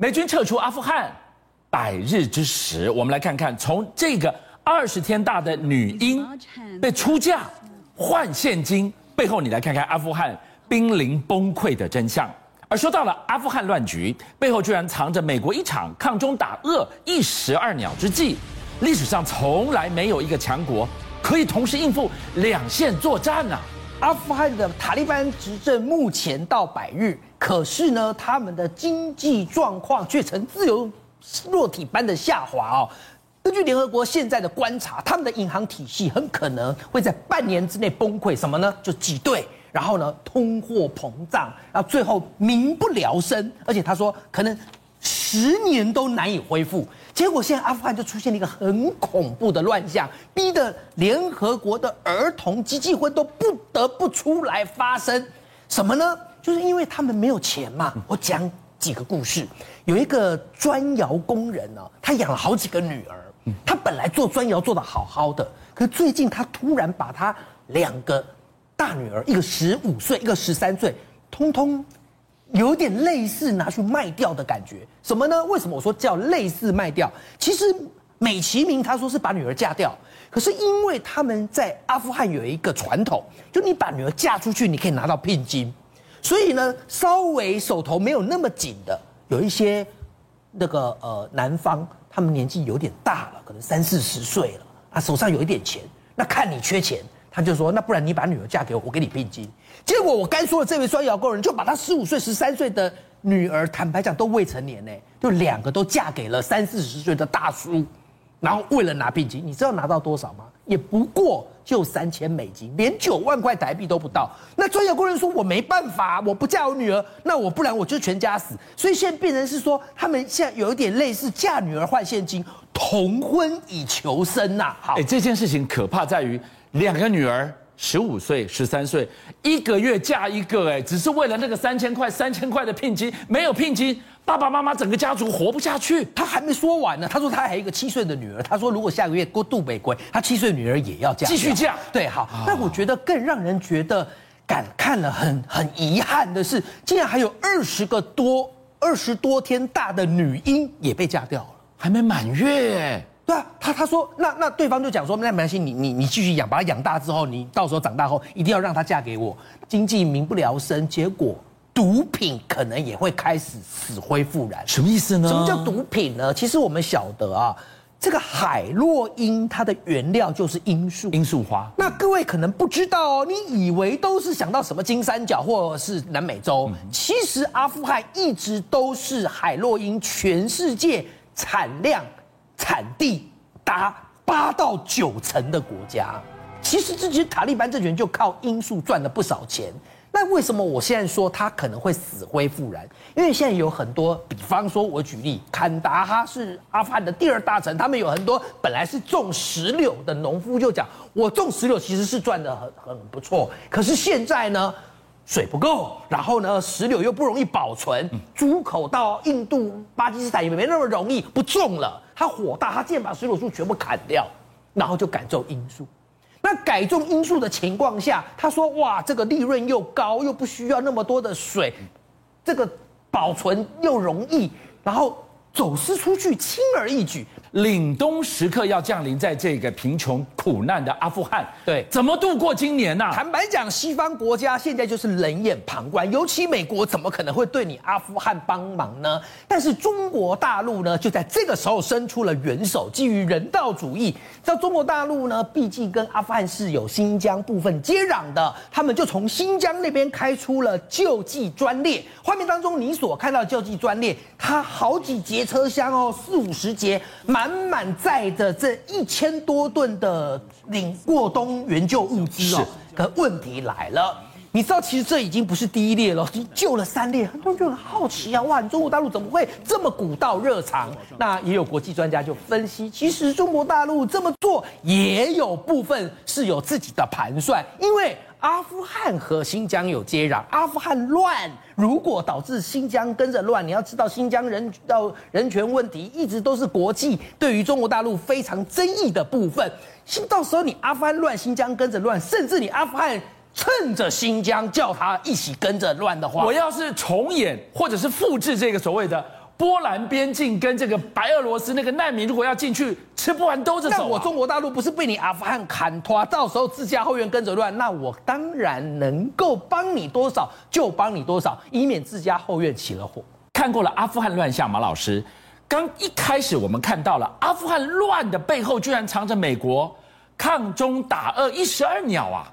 美军撤出阿富汗百日之时，我们来看看从这个二十天大的女婴被出嫁换现金背后，你来看看阿富汗濒临崩溃的真相。而说到了阿富汗乱局背后，居然藏着美国一场抗中打俄一石二鸟之计。历史上从来没有一个强国可以同时应付两线作战啊！阿富汗的塔利班执政目前到百日，可是呢，他们的经济状况却呈自由落体般的下滑哦。根据联合国现在的观察，他们的银行体系很可能会在半年之内崩溃。什么呢？就挤兑，然后呢，通货膨胀，然后最后民不聊生。而且他说，可 能十年都难以恢复。结果现在阿富汗就出现了一个很恐怖的乱象，逼得联合国的儿童基金会都不得不出来发声。什么呢？就是因为他们没有钱嘛。我讲几个故事。有一个砖窑工人呢，他养了好几个女儿。他本来做砖窑做得好好的，可是最近他突然把他两个大女儿，一个十五岁，一个十三岁，通通。有点类似拿去卖掉的感觉，什么呢？为什么我说叫类似卖掉？其实美其名他说是把女儿嫁掉，可是因为他们在阿富汗有一个传统，就你把女儿嫁出去，你可以拿到聘金，所以呢，稍微手头没有那么紧的，有一些那个呃男方，他们年纪有点大了，可能三四十岁了，啊，手上有一点钱，那看你缺钱。他就说：“那不然你把女儿嫁给我，我给你聘金。”结果我刚说的这位砖窑工人就把他十五岁、十三岁的女儿，坦白讲都未成年呢，就两个都嫁给了三四十岁的大叔，然后为了拿聘金，你知道拿到多少吗？也不过就三千美金，连九万块台币都不到。那专业工人说：“我没办法，我不嫁我女儿，那我不然我就全家死。”所以现在变成是说，他们现在有一点类似嫁女儿换现金，同婚以求生呐。好，哎，这件事情可怕在于。两个女儿，十五岁、十三岁，一个月嫁一个，哎，只是为了那个三千块、三千块的聘金，没有聘金，爸爸妈妈整个家族活不下去。他还没说完呢，他说他还有一个七岁的女儿，他说如果下个月过杜北归，他七岁女儿也要嫁，继续嫁。对，好。那我觉得更让人觉得感看了很很遗憾的是，竟然还有二十个多、二十多天大的女婴也被嫁掉了，还没满月。对啊，他他说那那对方就讲说，那没关系，你你你继续养，把他养大之后，你到时候长大后一定要让他嫁给我，经济民不聊生。结果毒品可能也会开始死灰复燃，什么意思呢？什么叫毒品呢？其实我们晓得啊，这个海洛因它的原料就是罂粟，罂粟花。那各位可能不知道哦，你以为都是想到什么金三角或者是南美洲，嗯、其实阿富汗一直都是海洛因全世界产量。产地达八到九成的国家，其实之前塔利班政权就靠罂粟赚了不少钱。那为什么我现在说它可能会死灰复燃？因为现在有很多，比方说我举例，坎达哈是阿富汗的第二大城，他们有很多本来是种石榴的农夫就讲，我种石榴其实是赚得很很不错，可是现在呢？水不够，然后呢，石榴又不容易保存，出口到印度、巴基斯坦也没那么容易，不种了。他火大，他竟然把水果树全部砍掉，然后就改种罂粟。那改种罂粟的情况下，他说：“哇，这个利润又高，又不需要那么多的水，这个保存又容易，然后走私出去轻而易举。”凛冬时刻要降临在这个贫穷苦难的阿富汗，对，怎么度过今年呢、啊？坦白讲，西方国家现在就是冷眼旁观，尤其美国怎么可能会对你阿富汗帮忙呢？但是中国大陆呢，就在这个时候伸出了援手，基于人道主义。在中国大陆呢，毕竟跟阿富汗是有新疆部分接壤的，他们就从新疆那边开出了救济专列。画面当中你所看到的救济专列，它好几节车厢哦，四五十节。满满满载着这一千多吨的领过冬援救物资哦，可问题来了，你知道其实这已经不是第一列了，已经救了三列，很多人就很好奇啊，哇，中国大陆怎么会这么古道热肠？那也有国际专家就分析，其实中国大陆这么做也有部分是有自己的盘算，因为。阿富汗和新疆有接壤，阿富汗乱，如果导致新疆跟着乱，你要知道新疆人到人权问题一直都是国际对于中国大陆非常争议的部分。新到时候你阿富汗乱，新疆跟着乱，甚至你阿富汗趁着新疆叫他一起跟着乱的话，我要是重演或者是复制这个所谓的波兰边境跟这个白俄罗斯那个难民，如果要进去，吃不完兜着走、啊。那我中国大陆不是被你阿富汗砍拖，到时候自家后院跟着乱，那我当然能够帮你多少就帮你多少，以免自家后院起了火。看过了阿富汗乱象，马老师，刚一开始我们看到了阿富汗乱的背后，居然藏着美国抗中打俄一石二鸟啊！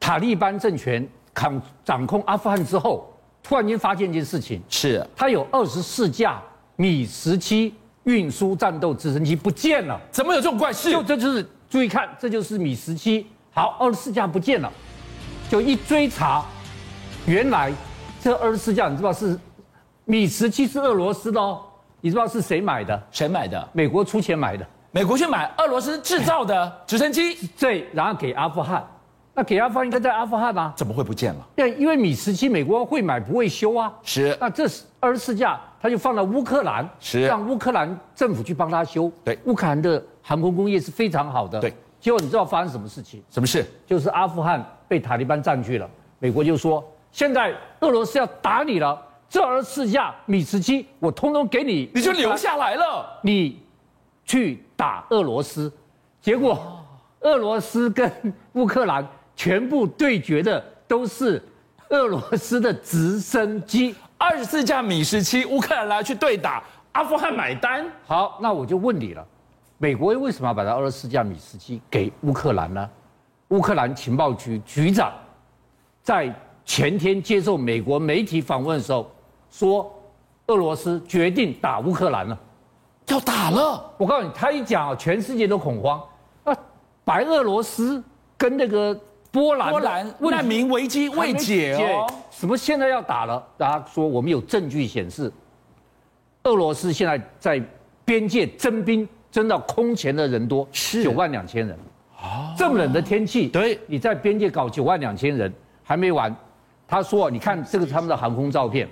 塔利班政权掌掌控阿富汗之后。突然间发现一件事情，是他有二十四架米十七运输战斗直升机不见了，怎么有这种怪事？就这就是注意看，这就是米十七，好，二十四架不见了，就一追查，原来这二十四架你知道是米十七是俄罗斯的哦，你知道是谁买的？谁买的？美国出钱买的，美国去买俄罗斯制造的直升机，对，然后给阿富汗。那给阿富汗应该在阿富汗吗？怎么会不见了？对，因为米十七美国会买不会修啊。是。那这二十四架，他就放到乌克兰，是让乌克兰政府去帮他修。对，乌克兰的航空工业是非常好的。对。结果你知道发生什么事情？什么事？就是阿富汗被塔利班占据了，美国就说现在俄罗斯要打你了，这二十四架米十七我通通给你，你就留下来了，你去打俄罗斯。结果俄罗斯跟乌克兰。全部对决的都是俄罗斯的直升机，二十四架米十七，乌克兰拿去对打，阿富汗买单。好，那我就问你了，美国为什么要把它二十四架米十七给乌克兰呢？乌克兰情报局局长在前天接受美国媒体访问的时候说，俄罗斯决定打乌克兰了，要打了。我告诉你，他一讲，全世界都恐慌。啊，白俄罗斯跟那个。波兰波兰难民危机未解哦，什么现在要打了？大家说我们有证据显示，俄罗斯现在在边界征兵征到空前的人多，是九万两千人。啊，这么冷的天气，对，你在边界搞九万两千人还没完。他说，你看这个他们的航空照片。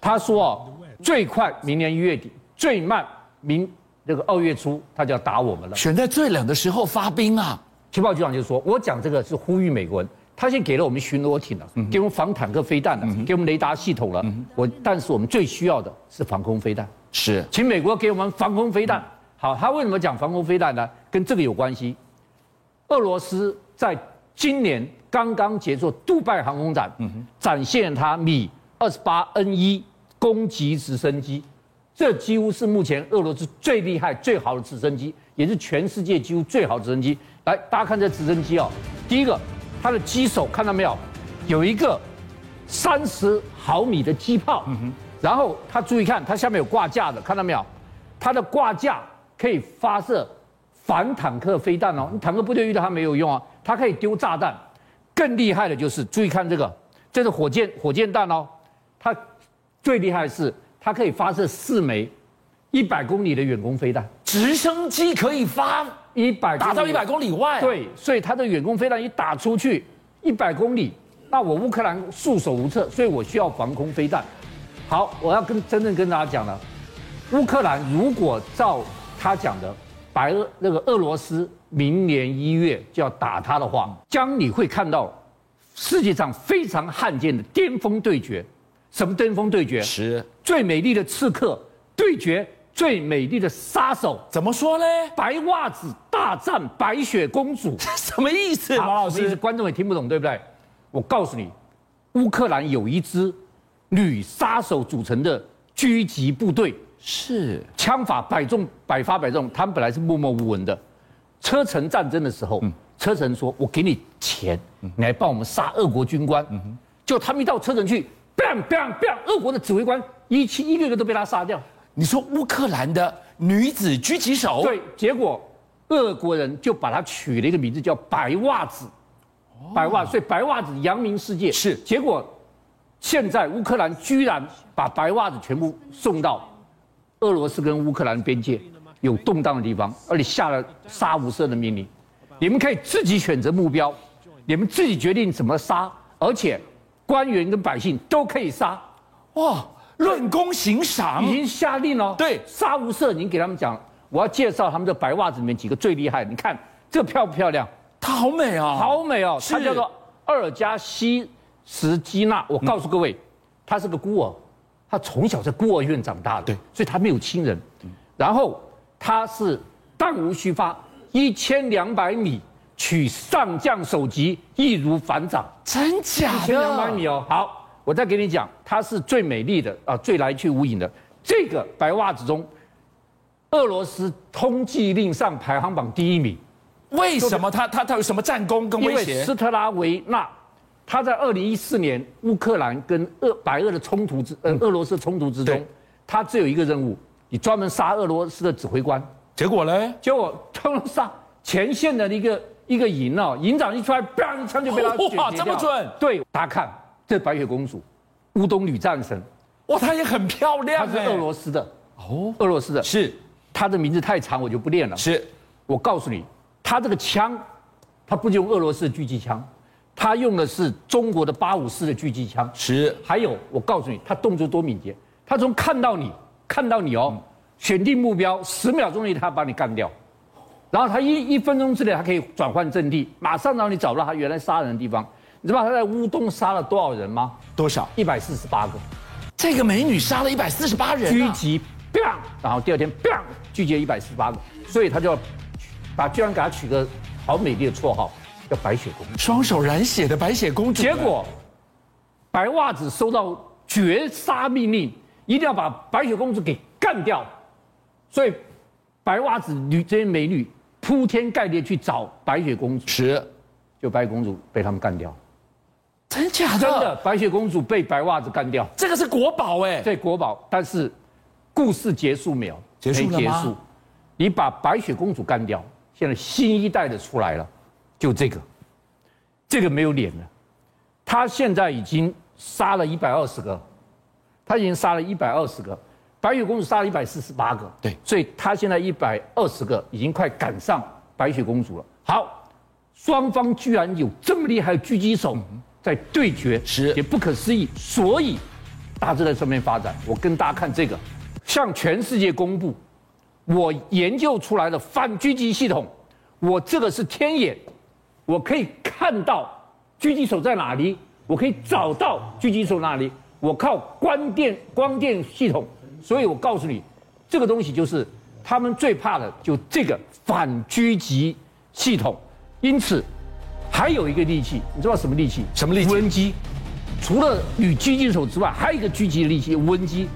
他说，最快明年一月底，最慢明那个二月初，他就要打我们了。选在最冷的时候发兵啊！情报局长就说：“我讲这个是呼吁美国人，他先给了我们巡逻艇了，给我们防坦克飞弹了，给我们雷达系统了。我但是我们最需要的是防空飞弹，是，请美国给我们防空飞弹。好，他为什么讲防空飞弹呢？跟这个有关系。俄罗斯在今年刚刚结束杜拜航空展，展现他米二十八 N 一攻击直升机，这几乎是目前俄罗斯最厉害、最好的直升机，也是全世界几乎最好的直升机。”来，大家看这直升机哦。第一个，它的机手看到没有？有一个三十毫米的机炮。嗯哼。然后它注意看，它下面有挂架的，看到没有？它的挂架可以发射反坦克飞弹哦。坦克部队遇到它没有用啊，它可以丢炸弹。更厉害的就是，注意看这个，这是火箭火箭弹哦。它最厉害的是，它可以发射四枚一百公里的远攻飞弹。直升机可以发？一百打到一百公里外，对，所以他的远攻飞弹一打出去一百公里，那我乌克兰束手无策，所以我需要防空飞弹。好，我要跟真正跟大家讲了，乌克兰如果照他讲的，白俄那个俄罗斯明年一月就要打他的话，将你会看到世界上非常罕见的巅峰对决。什么巅峰对决？是最美丽的刺客对决。最美丽的杀手怎么说呢？白袜子大战白雪公主，什么意思？马老师，观众也听不懂，对不对？我告诉你，乌克兰有一支女杀手组成的狙击部队，是枪法百中百发百中。他们本来是默默无闻的。车臣战争的时候，车臣说：“我给你钱，你来帮我们杀俄国军官。”就他们一到车臣去，bang bang bang，俄国的指挥官一七一个个都被他杀掉。你说乌克兰的女子狙击手，对，结果俄国人就把它取了一个名字叫白袜子，白袜，所以白袜子扬名世界。是，结果现在乌克兰居然把白袜子全部送到俄罗斯跟乌克兰边界有动荡的地方，而且下了杀无赦的命令，你们可以自己选择目标，你们自己决定怎么杀，而且官员跟百姓都可以杀，哇！论功行赏，已经下令了。对，杀无赦。您给他们讲，我要介绍他们的白袜子里面几个最厉害的。你看这个漂不漂亮？她好美啊，好美哦。她叫做阿尔加西什基娜。我告诉各位，她是个孤儿，他从小在孤儿院长大的，对，所以他没有亲人。然后他是弹无虚发，一千两百米取上将首级，易如反掌。真假的？一千两百米哦。好，我再给你讲，她是最美丽的啊，最来去无影的。这个白袜子中，俄罗斯通缉令上排行榜第一名。为什么他他他有什么战功跟威胁？因为斯特拉维纳，他在二零一四年乌克兰跟俄白俄的冲突之呃俄罗斯的冲突之中，他只有一个任务，你专门杀俄罗斯的指挥官。结果呢？结果他杀前线的一个一个营哦，营长一出来，砰一枪就被他哇，这么准？对，大家看这白雪公主，乌东女战神，哇，她也很漂亮。她是俄罗斯的哦，俄罗斯的，是她的名字太长，我就不念了。是，我告诉你。他这个枪，他不用俄罗斯的狙击枪，他用的是中国的八五式的狙击枪。是，还有我告诉你，他动作多敏捷，他从看到你，看到你哦，选定目标，十秒钟内他把你干掉，然后他一一分钟之内他可以转换阵地，马上让你找到他原来杀人的地方。你知道他在乌东杀了多少人吗？多少？一百四十八个。这个美女杀了一百四十八人，狙击，然后第二天，拒绝一百四十八个，所以他就要。把居然给他取个好美丽的绰号，叫白雪公主，双手染血的白雪公主。结果，白袜子收到绝杀命令，一定要把白雪公主给干掉。所以，白袜子女这些美女铺天盖地去找白雪公主，是，就白雪公主被他们干掉。真假的？真的，白雪公主被白袜子干掉。这个是国宝哎，对，国宝。但是，故事结束没有？结束？结束。你把白雪公主干掉。现在新一代的出来了，就这个，这个没有脸了，他现在已经杀了一百二十个，他已经杀了一百二十个，白雪公主杀了一百四十八个，对，所以他现在一百二十个已经快赶上白雪公主了。好，双方居然有这么厉害的狙击手在对决，是也不可思议，所以大致在上面发展。我跟大家看这个，向全世界公布。我研究出来的反狙击系统，我这个是天眼，我可以看到狙击手在哪里，我可以找到狙击手哪里，我靠光电光电系统，所以我告诉你，这个东西就是他们最怕的，就这个反狙击系统。因此，还有一个利器，你知道什么利器？什么利器？无人机。除了与狙击手之外，还有一个狙击的利器——无人机。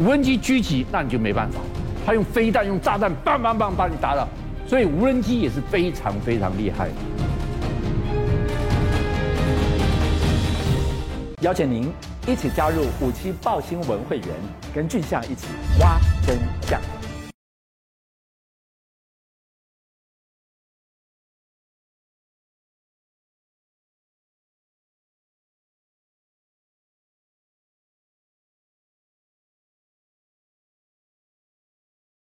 无人机狙击，那你就没办法。他用飞弹、用炸弹，棒棒棒把你打倒，所以无人机也是非常非常厉害。邀请您一起加入五七报新闻会员，跟俊相一起挖真相。